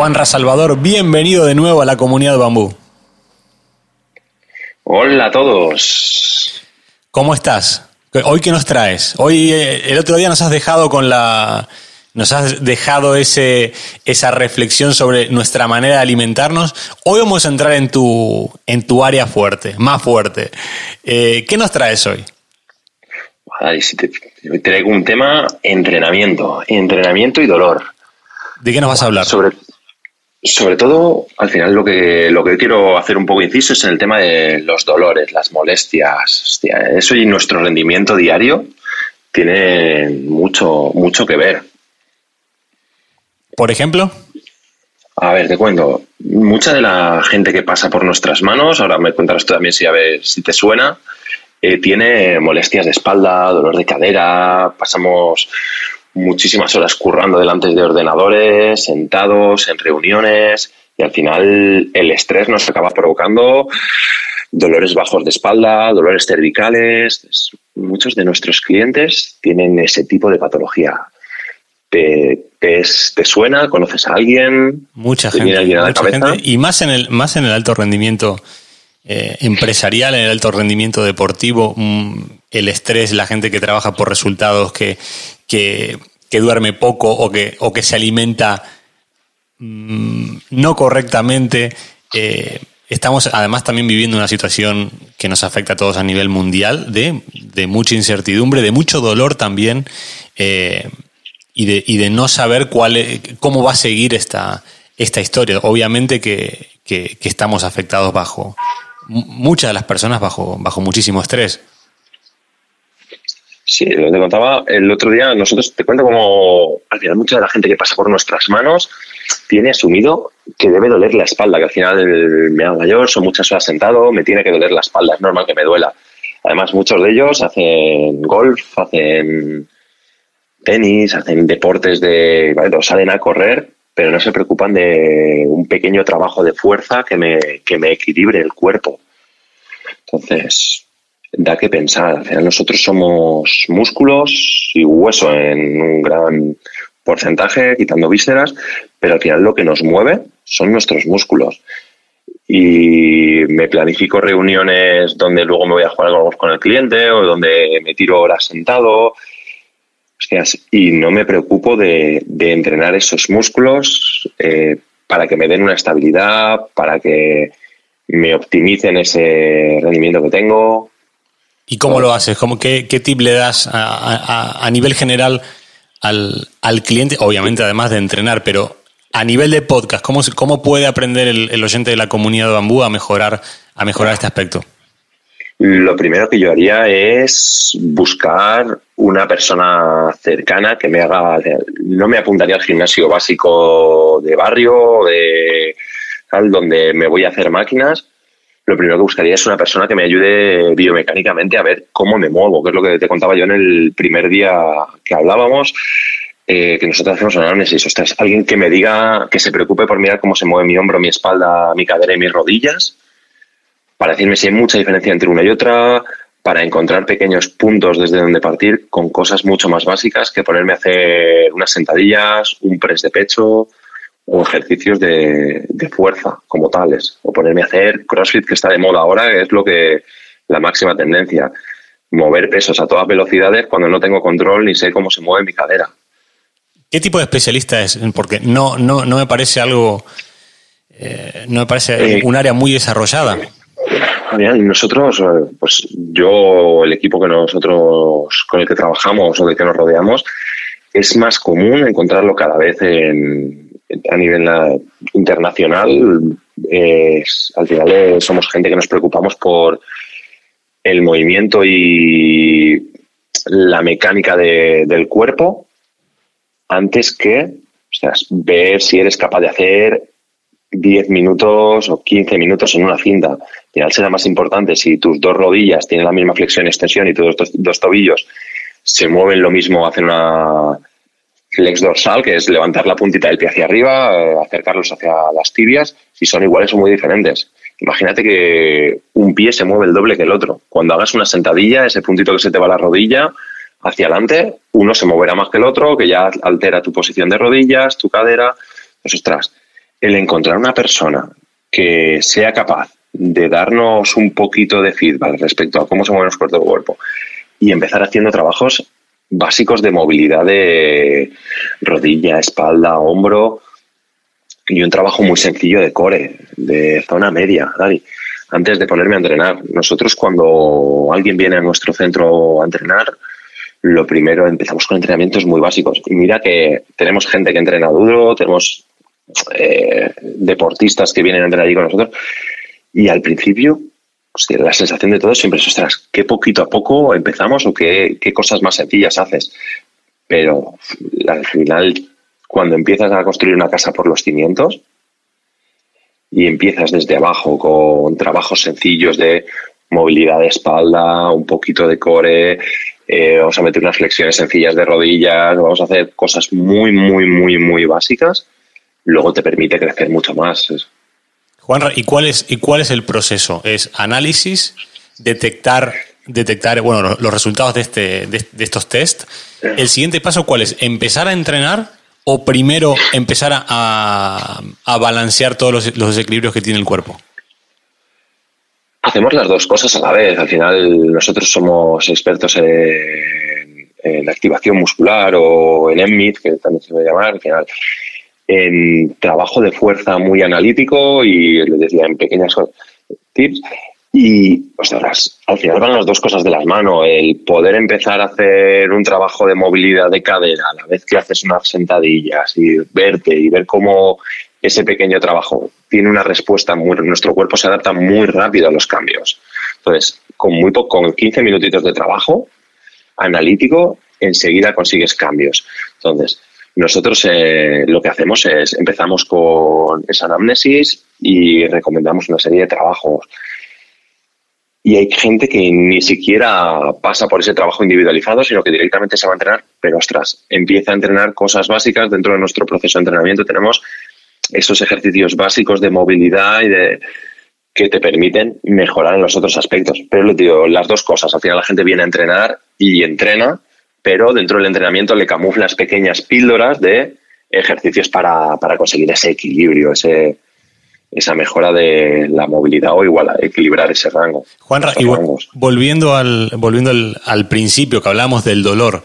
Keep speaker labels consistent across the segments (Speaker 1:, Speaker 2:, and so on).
Speaker 1: Juan Salvador, bienvenido de nuevo a la comunidad Bambú.
Speaker 2: Hola a todos.
Speaker 1: ¿Cómo estás? ¿Hoy qué nos traes? Hoy, eh, el otro día nos has dejado con la. Nos has dejado ese, esa reflexión sobre nuestra manera de alimentarnos. Hoy vamos a entrar en tu, en tu área fuerte, más fuerte. Eh, ¿Qué nos traes hoy?
Speaker 2: te, traigo un tema entrenamiento, entrenamiento y dolor.
Speaker 1: ¿De qué nos vas a hablar?
Speaker 2: Sobre, sobre todo, al final lo que, lo que quiero hacer un poco inciso es en el tema de los dolores, las molestias. eso y nuestro rendimiento diario tiene mucho, mucho que ver.
Speaker 1: ¿Por ejemplo?
Speaker 2: A ver, te cuento. Mucha de la gente que pasa por nuestras manos, ahora me cuentas tú también si a ver si te suena, eh, tiene molestias de espalda, dolor de cadera, pasamos muchísimas horas currando delante de ordenadores, sentados, en reuniones, y al final el estrés nos acaba provocando dolores bajos de espalda, dolores cervicales. Muchos de nuestros clientes tienen ese tipo de patología. ¿Te, suena? ¿Conoces a alguien?
Speaker 1: Mucha gente. Y más en, el, más en el alto rendimiento eh, empresarial, en el alto rendimiento deportivo, mm, el estrés, la gente que trabaja por resultados, que, que, duerme poco o que, o que se alimenta mm, no correctamente. Eh, estamos además también viviendo una situación que nos afecta a todos a nivel mundial, de, mucha incertidumbre, de mucho dolor también, eh, y, de, y, de, no saber cuál, cómo va a seguir esta, esta historia. Obviamente que, que, estamos afectados bajo, muchas de las personas bajo, bajo muchísimo estrés.
Speaker 2: Sí, lo te contaba el otro día, nosotros te cuento como al final mucha de la gente que pasa por nuestras manos tiene asumido que debe doler la espalda, que al final me hago mayor, son muchas horas sentado, me tiene que doler la espalda, es normal que me duela. Además, muchos de ellos hacen golf, hacen tenis, hacen deportes de, salen a correr, pero no se preocupan de un pequeño trabajo de fuerza que me, que me equilibre el cuerpo. Entonces, da que pensar. Al final nosotros somos músculos y hueso en un gran porcentaje, quitando vísceras, pero al final lo que nos mueve son nuestros músculos. Y me planifico reuniones donde luego me voy a jugar golf con el cliente o donde me tiro horas sentado. Y no me preocupo de, entrenar esos músculos eh, para que me den una estabilidad, para que me optimicen ese rendimiento que tengo,
Speaker 1: ¿Y cómo lo haces? ¿Cómo, qué, tip le das a, nivel general al, cliente? Obviamente, además de entrenar, pero a nivel de podcast, ¿cómo, cómo puede aprender el, oyente de la comunidad de Bambú a mejorar, a mejorar este aspecto?
Speaker 2: Lo primero que yo haría es buscar una persona cercana que me haga. No me apuntaría al gimnasio básico de barrio, de tal, donde me voy a hacer máquinas, lo primero que buscaría es una persona que me ayude biomecánicamente a ver cómo me muevo, que es lo que te contaba yo en el primer día que hablábamos, eh, que nosotros hacemos análisis. Ostras, alguien que me diga, que se preocupe por mirar cómo se mueve mi hombro, mi espalda, mi cadera y mis rodillas, para decirme si hay mucha diferencia entre una y otra, para encontrar pequeños puntos desde donde partir con cosas mucho más básicas que ponerme a hacer unas sentadillas, un press de pecho, o ejercicios de, fuerza como tales, o ponerme a hacer CrossFit que está de moda ahora, que es lo que la máxima tendencia, mover pesos a todas velocidades cuando no tengo control ni sé cómo se mueve mi cadera.
Speaker 1: ¿Qué tipo de especialista es? Porque no, no, no me parece algo, eh, no me parece eh, un área muy desarrollada.
Speaker 2: Nosotros, eh, pues yo, el equipo que nosotros con el que trabajamos o de que nos rodeamos, es más común encontrarlo cada vez a nivel eh, internacional. al final eh, somos gente que nos preocupamos por el movimiento y la mecánica del cuerpo antes que ver si eres capaz de hacer 10 minutos o 15 minutos en una cinta. Al final será más importante si tus dos rodillas tienen la misma flexión y extensión y tus dos, tobillos se mueven lo mismo, hacen una flex dorsal, que es levantar la puntita del pie hacia arriba, eh, acercarlos hacia las tibias, si son iguales o muy diferentes. Imagínate que un pie se mueve el doble que el otro. Cuando hagas una sentadilla, ese puntito que se te va a la rodilla hacia adelante, uno se moverá más que el otro, que ya altera tu posición de rodillas, tu cadera. Pues ostras, el encontrar una persona que sea capaz de darnos un poquito de feedback respecto a cómo se mueve nuestro cuerpo y empezar haciendo trabajos básicos de movilidad de rodilla, espalda, hombro y un trabajo muy sencillo de core, de zona media, Antes de ponerme a entrenar, nosotros cuando alguien viene a nuestro centro a entrenar, lo primero empezamos con entrenamientos muy básicos. Y mira que tenemos gente que entrena duro, tenemos eh, deportistas que vienen a entrenar allí con nosotros. Y al principio, la sensación de todo siempre es, ostras, qué poquito a poco empezamos o qué, cosas más sencillas haces. Pero al final, cuando empiezas a construir una casa por los cimientos y empiezas desde abajo con trabajos sencillos de movilidad de espalda, un poquito de core, eh, vamos a meter unas flexiones sencillas de rodillas, vamos a hacer cosas muy, muy, muy, muy básicas luego te permite crecer mucho más.
Speaker 1: Juanra, ¿y cuál es, y cuál es el proceso? ¿Es análisis, detectar, detectar bueno, los resultados de, este, de, estos test? ¿El siguiente paso cuál es? ¿Empezar a entrenar o primero empezar a, a balancear todos los, los desequilibrios que tiene el cuerpo?
Speaker 2: Hacemos las dos cosas a la vez. Al final nosotros somos expertos en, en activación muscular o en EMMIT, que también se puede llamar. Al final en trabajo de fuerza muy analítico y les decía en pequeñas tips. Y, al final van las dos cosas de las manos. El poder empezar a hacer un trabajo de movilidad de cadera a la vez que haces unas sentadillas y verte y ver cómo ese pequeño trabajo tiene una respuesta muy. Nuestro cuerpo se adapta muy rápido a los cambios. Entonces, con muy poco, con 15 minutitos de trabajo analítico, enseguida consigues cambios. Entonces, nosotros eh, lo que hacemos es empezamos con esa anamnesis y recomendamos una serie de trabajos. Y hay gente que ni siquiera pasa por ese trabajo individualizado, sino que directamente se va a entrenar, pero ostras, empieza a entrenar cosas básicas dentro de nuestro proceso de entrenamiento. Tenemos esos ejercicios básicos de movilidad y de que te permiten mejorar en los otros aspectos. Pero digo, las dos cosas. Al final la gente viene a entrenar y entrena, pero dentro del entrenamiento le camuflas pequeñas píldoras de ejercicios para, conseguir ese equilibrio, ese, esa mejora de la movilidad o igual a equilibrar ese rango.
Speaker 1: Juanra, y volviendo, al, volviendo al, principio que hablamos del dolor,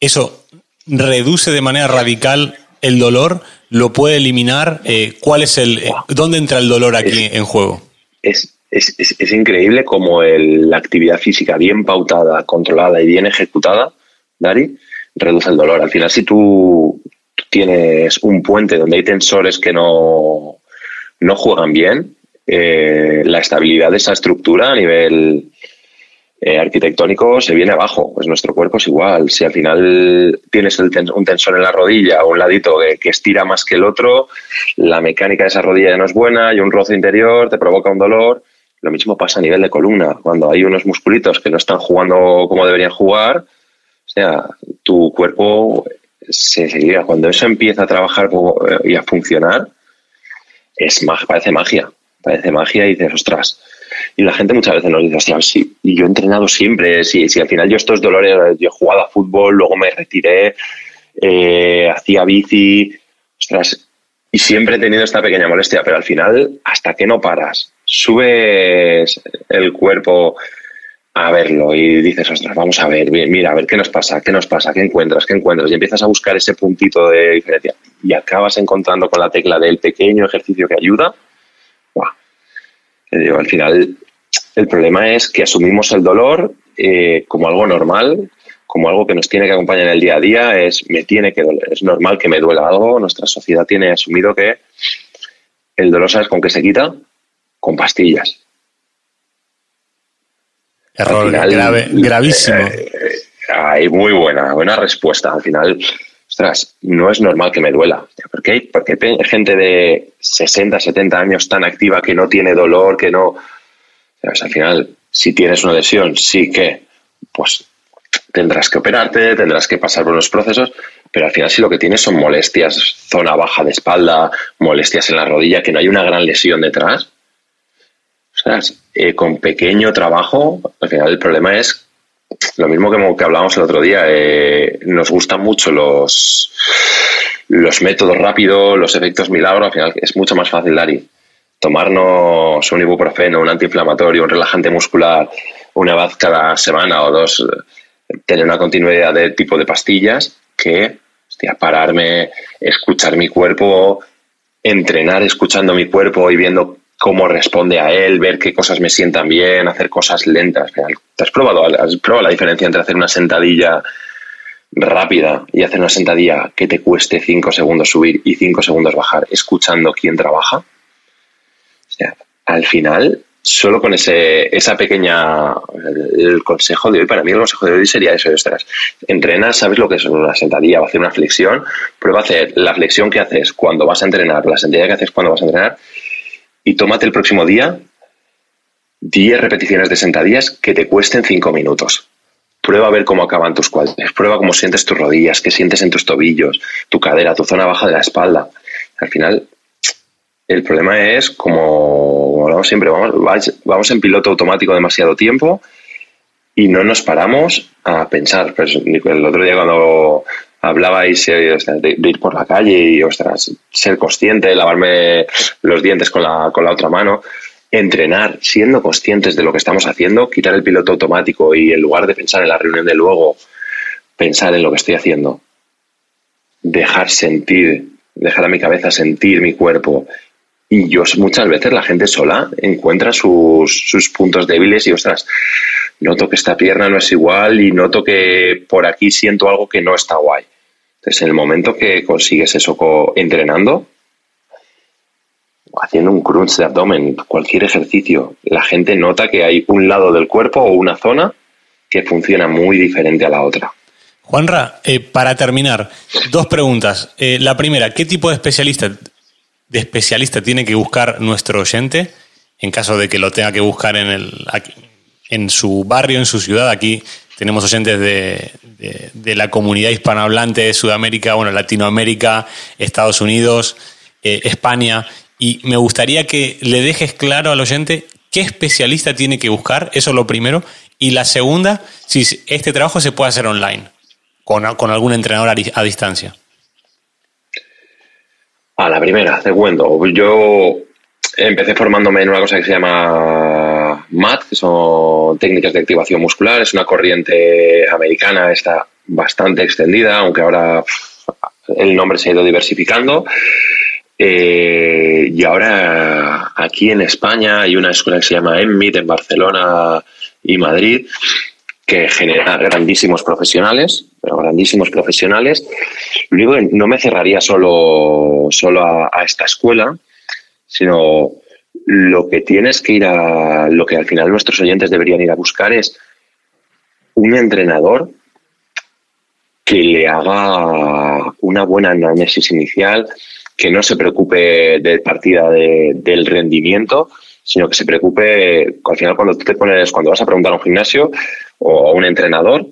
Speaker 1: ¿eso reduce de manera radical el dolor? ¿Lo puede eliminar? Eh, ¿Cuál es el, eh, ¿Dónde entra el dolor aquí en juego?
Speaker 2: Es, es, increíble como la actividad física bien pautada, controlada y bien ejecutada Dari, reduce el dolor. Al final, si tú tienes un puente donde hay tensores que no, no juegan bien, eh, la estabilidad de esa estructura a nivel eh, arquitectónico se viene abajo. Pues nuestro cuerpo es igual. Si al final tienes un tensor en la rodilla o un ladito que, estira más que el otro, la mecánica de esa rodilla no es buena y un roce interior te provoca un dolor. Lo mismo pasa a nivel de columna. Cuando hay unos musculitos que no están jugando como deberían jugar, sea, tu cuerpo se seguirá. Cuando eso empieza a trabajar y a funcionar, es parece magia. Parece magia y dices, ostras. Y la gente muchas veces nos dice, ostras, sí, y yo he entrenado siempre, si, si al final yo estos dolores, yo he jugado a fútbol, luego me retiré, eh, hacía bici, ostras, y siempre he tenido esta pequeña molestia, pero al final, hasta que no paras, subes el cuerpo a verlo y dices, ostras, vamos a ver, mira, a ver qué nos pasa, qué nos pasa, qué encuentras, qué encuentras, y empiezas a buscar ese puntito de diferencia y acabas encontrando con la tecla del pequeño ejercicio que ayuda, al final el problema es que asumimos el dolor eh, como algo normal, como algo que nos tiene que acompañar en el día a día, es me tiene que doler, es normal que me duela algo, nuestra sociedad tiene asumido que el dolor, ¿sabes con qué se quita? Con pastillas.
Speaker 1: Error grave, gravísimo.
Speaker 2: Eh, hay muy buena, buena respuesta. Al final, ostras, no es normal que me duela. ¿Por qué? Porque hay gente de 60, 70 años tan activa que no tiene dolor, que no... al final, si tienes una lesión, sí que, pues tendrás que operarte, tendrás que pasar por unos procesos, pero al final si lo que tienes son molestias, zona baja de espalda, molestias en la rodilla, que no hay una gran lesión detrás, eh, con pequeño trabajo, al final el problema es lo mismo que, que hablábamos el otro día, eh, nos gustan mucho los, los métodos rápidos, los efectos milagros, al final es mucho más fácil, Dari, tomarnos un ibuprofeno, un antiinflamatorio, un relajante muscular una vez cada semana o dos, tener una continuidad de tipo de pastillas que pararme, escuchar mi cuerpo, entrenar escuchando mi cuerpo y viendo cómo responde a él, ver qué cosas me sientan bien, hacer cosas lentas. ¿Te has probado, has probado la diferencia entre hacer una sentadilla rápida y hacer una sentadilla que te cueste 5 segundos subir y 5 segundos bajar, escuchando quién trabaja? al final solo con ese, esa pequeña, el, consejo de hoy, para mí el consejo de hoy sería eso, ostras, entrena, sabes lo que es una sentadilla, va a hacer una flexión, prueba a hacer la flexión que haces cuando vas a entrenar, la sentadilla que haces cuando vas a entrenar y tómate el próximo día 10 repeticiones de sentadillas que te cuesten 5 minutos. Prueba a ver cómo acaban tus cuádriceps, prueba cómo sientes tus rodillas, qué sientes en tus tobillos, tu cadera, tu zona baja de la espalda. Al final, el problema es, como hablamos siempre, vamos, vamos en piloto automático demasiado tiempo y no nos paramos a pensar. Pues, el otro día cuando hablabais eh, de, ir por la calle y ostras, ser consciente, lavarme los dientes con la, con la otra mano, entrenar siendo conscientes de lo que estamos haciendo, quitar el piloto automático y en lugar de pensar en la reunión de luego, pensar en lo que estoy haciendo, dejar sentir, dejar a mi cabeza sentir mi cuerpo y yo muchas veces la gente sola encuentra sus, sus puntos débiles y, ostras, noto que esta pierna no es igual y noto que por aquí siento algo que no está guay. Entonces, en el momento que consigues eso entrenando, haciendo un crunch de abdomen, cualquier ejercicio, la gente nota que hay un lado del cuerpo o una zona que funciona muy diferente a la otra.
Speaker 1: Juanra, eh, para terminar, dos preguntas. Eh, la primera, ¿qué tipo de especialista de especialista tiene que buscar nuestro oyente en caso de que lo tenga que buscar en, el, en su barrio, en su ciudad? Aquí tenemos oyentes de, de, la comunidad hispanohablante de Sudamérica, bueno, Latinoamérica, Estados Unidos, eh, España. Y me gustaría que le dejes claro al oyente qué especialista tiene que buscar, eso es lo primero. Y la segunda, si este trabajo se puede hacer online, con, con algún entrenador a distancia.
Speaker 2: A la primera, te cuento. Yo empecé formándome en una cosa que se llama MAT, que son técnicas de activación muscular. Es una corriente americana, está bastante extendida, aunque ahora el nombre se ha ido diversificando. Eh, y ahora aquí en España hay una escuela que se llama EMMIT en Barcelona y Madrid, que genera grandísimos profesionales, pero grandísimos profesionales. Luego no me cerraría solo, solo a, esta escuela, sino lo que tienes que ir a, lo que al final nuestros oyentes deberían ir a buscar es un entrenador que le haga una buena análisis inicial, que no se preocupe de partida del rendimiento, sino que se preocupe, al final cuando te pones, cuando vas a preguntar a un gimnasio o a un entrenador,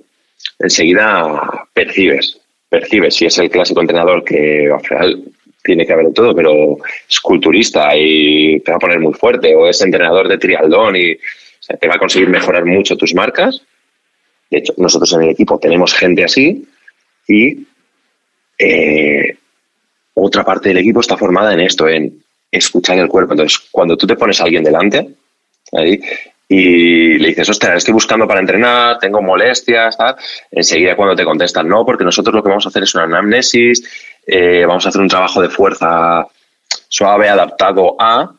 Speaker 2: enseguida percibes, percibes si es el clásico entrenador que al final tiene que haber todo, pero es culturista y te va a poner muy fuerte, o es entrenador de trialdón y te va a conseguir mejorar mucho tus marcas. De hecho, nosotros en el equipo tenemos gente así y eh, otra parte del equipo está formada en esto, en escuchar el cuerpo. Entonces, cuando tú te pones a alguien delante y le dices, ostras, estoy buscando para entrenar, tengo molestias, enseguida cuando te contestan, no, porque nosotros lo que vamos a hacer es una anamnesis, eh, vamos a hacer un trabajo de fuerza suave, adaptado a.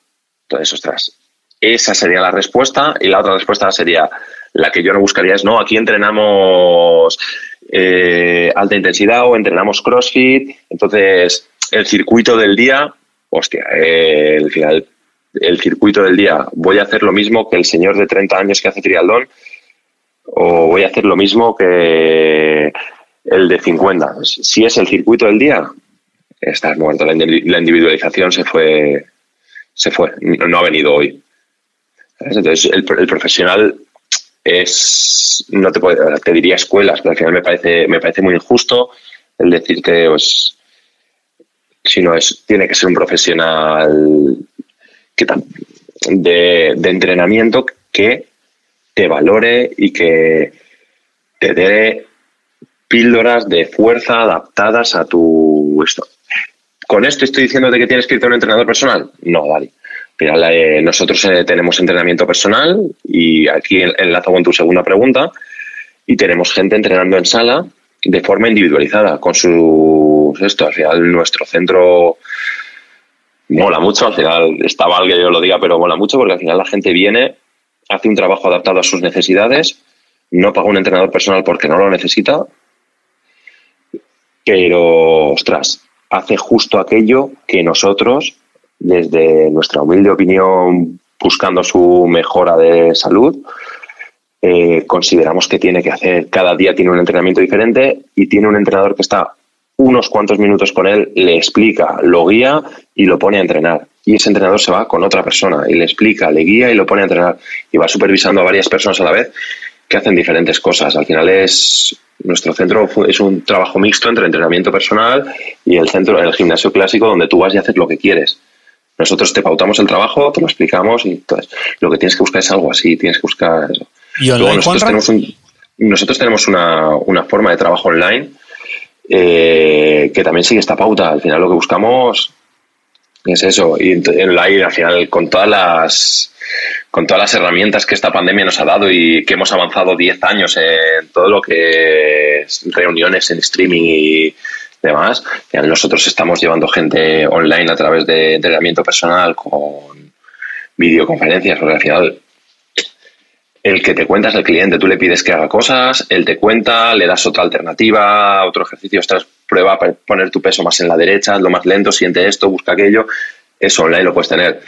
Speaker 2: Entonces, ostras, esa sería la respuesta y la otra respuesta sería la que yo no buscaría es, no, aquí entrenamos eh, alta intensidad o entrenamos CrossFit, entonces el circuito del día, hostia, eh, el final, el circuito del día, voy a hacer lo mismo que el señor de 30 años que hace triatlón o voy a hacer lo mismo que el de 50. Si es el circuito del día, estás muerto. La individualización se fue, se fue, no ha venido hoy. Entonces, el, profesional es, no te, te diría escuelas, pero al final me parece, me parece muy injusto el decirte, pues, si no es, tiene que ser un profesional que, de, de entrenamiento que te valore y que te dé píldoras de fuerza adaptadas a tu esto. ¿Con esto estoy diciendo de que tienes que irte a un entrenador personal? No, vale. Eh, nosotros eh, tenemos entrenamiento personal y aquí enlazo con tu segunda pregunta y tenemos gente entrenando en sala de forma individualizada con sus esto. Al final nuestro centro mola mucho, al final está mal que yo lo diga, pero mola mucho porque al final la gente viene, hace un trabajo adaptado a sus necesidades, no paga un entrenador personal porque no lo necesita, pero ostras, hace justo aquello que nosotros, desde nuestra humilde opinión, buscando su mejora de salud, eh, consideramos que tiene que hacer. Cada día tiene un entrenamiento diferente y tiene un entrenador que está unos cuantos minutos con él, le explica, lo guía y lo pone a entrenar. Y ese entrenador se va con otra persona y le explica, le guía y lo pone a entrenar. Y va supervisando a varias personas a la vez que hacen diferentes cosas. Al final es nuestro centro es un trabajo mixto entre entrenamiento personal y el centro, el gimnasio clásico, donde tú vas y haces lo que quieres. Nosotros te pautamos el trabajo, te lo explicamos y entonces lo que tienes que buscar es algo así, tienes que buscar eso.
Speaker 1: ¿Y nosotros, tenemos
Speaker 2: nosotros tenemos una, una, forma de trabajo online eh, que también sigue esta pauta. Al final lo que buscamos es eso. Y online, al final, con todas las con todas las herramientas que esta pandemia nos ha dado y que hemos avanzado 10 años en todo lo que es reuniones en streaming y demás, nosotros estamos llevando gente online a través de entrenamiento personal con videoconferencias, porque al final el que te cuenta es el cliente, tú le pides que haga cosas, él te cuenta, le das otra alternativa, otro ejercicio, ostras, prueba poner tu peso más en la derecha, lo más lento, siente esto, busca aquello, eso online lo puedes tener.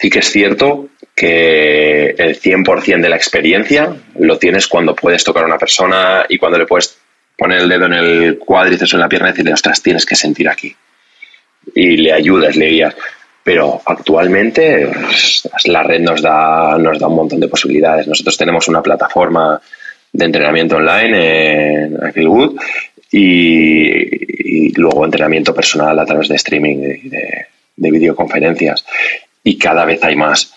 Speaker 2: Sí que es cierto que el 100% de la experiencia lo tienes cuando puedes tocar a una persona y cuando le puedes poner el dedo en el cuádriceps o en la pierna y decirle, ostras, tienes que sentir aquí. Y le ayudas, le guías. Pero actualmente la red nos da, nos da un montón de posibilidades. Nosotros tenemos una plataforma de entrenamiento online en Aquilwood y, luego entrenamiento personal a través de streaming, de, de videoconferencias. Y cada vez hay más.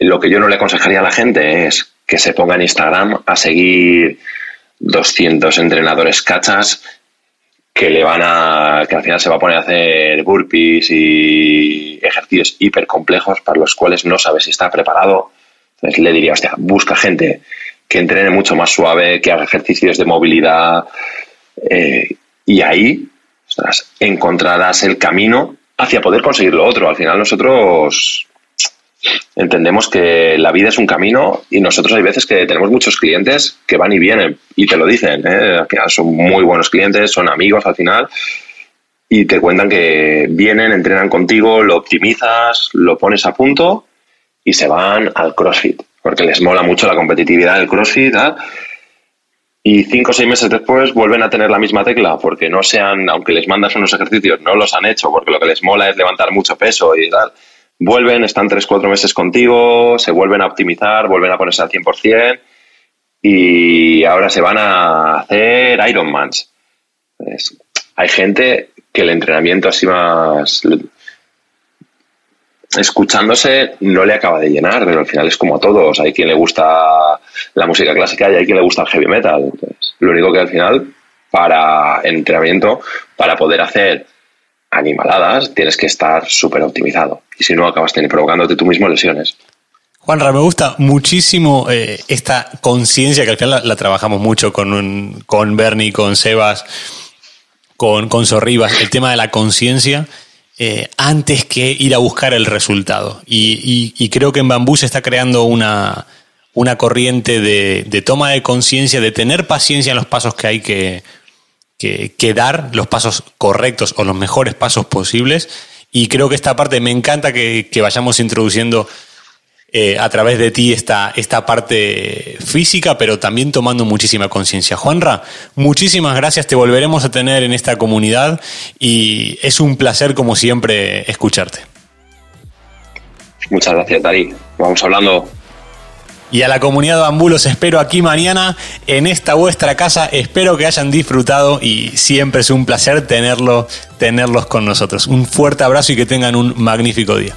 Speaker 2: Lo que yo no le aconsejaría a la gente es que se ponga en Instagram a seguir 200 entrenadores cachas que le van a que al final se va a poner a hacer burpees y ejercicios hiper complejos para los cuales no sabe si está preparado. Entonces le diría, hostia, busca gente que entrene mucho más suave, que haga ejercicios de movilidad eh, y ahí encontrarás el camino hacia poder conseguir lo otro. Al final nosotros entendemos que la vida es un camino y nosotros hay veces que tenemos muchos clientes que van y vienen y te lo dicen, ¿eh? son muy buenos clientes, son amigos al final y te cuentan que vienen, entrenan contigo, lo optimizas, lo pones a punto y se van al CrossFit porque les mola mucho la competitividad del CrossFit y cinco o seis meses después vuelven a tener la misma tecla porque no sean, aunque les mandas unos ejercicios, no los han hecho porque lo que les mola es levantar mucho peso y tal vuelven, están tres, cuatro meses contigo, se vuelven a optimizar, vuelven a ponerse al 100% y ahora se van a hacer Ironmans. Hay gente que el entrenamiento así más escuchándose no le acaba de llenar, pero al final es como a todos. Hay quien le gusta la música clásica y hay quien le gusta el heavy metal. lo único que al final, para entrenamiento, para poder hacer animaladas, tienes que estar súper optimizado. Y si no, acabas provocándote tú mismo lesiones.
Speaker 1: Juanra, me gusta muchísimo eh, esta conciencia que al final la, trabajamos mucho con, con Bernie, con Sebas, con, con Sorribas, el tema de la conciencia eh, antes que ir a buscar el resultado. Y, creo que en Bambú se está creando una, una corriente de, toma de conciencia, de tener paciencia en los pasos que hay que, que, dar, los pasos correctos o los mejores pasos posibles. Y creo que esta parte me encanta que, que vayamos introduciendo eh, a través de ti esta, esta parte física, pero también tomando muchísima conciencia. Juanra, muchísimas gracias, te volveremos a tener en esta comunidad y es un placer, como siempre, escucharte.
Speaker 2: Muchas gracias, Darí. Vamos hablando.
Speaker 1: Y a la comunidad de Bambú los espero aquí mañana en esta vuestra casa. Espero que hayan disfrutado y siempre es un placer tenerlo, tenerlos con nosotros. Un fuerte abrazo y que tengan un magnífico día.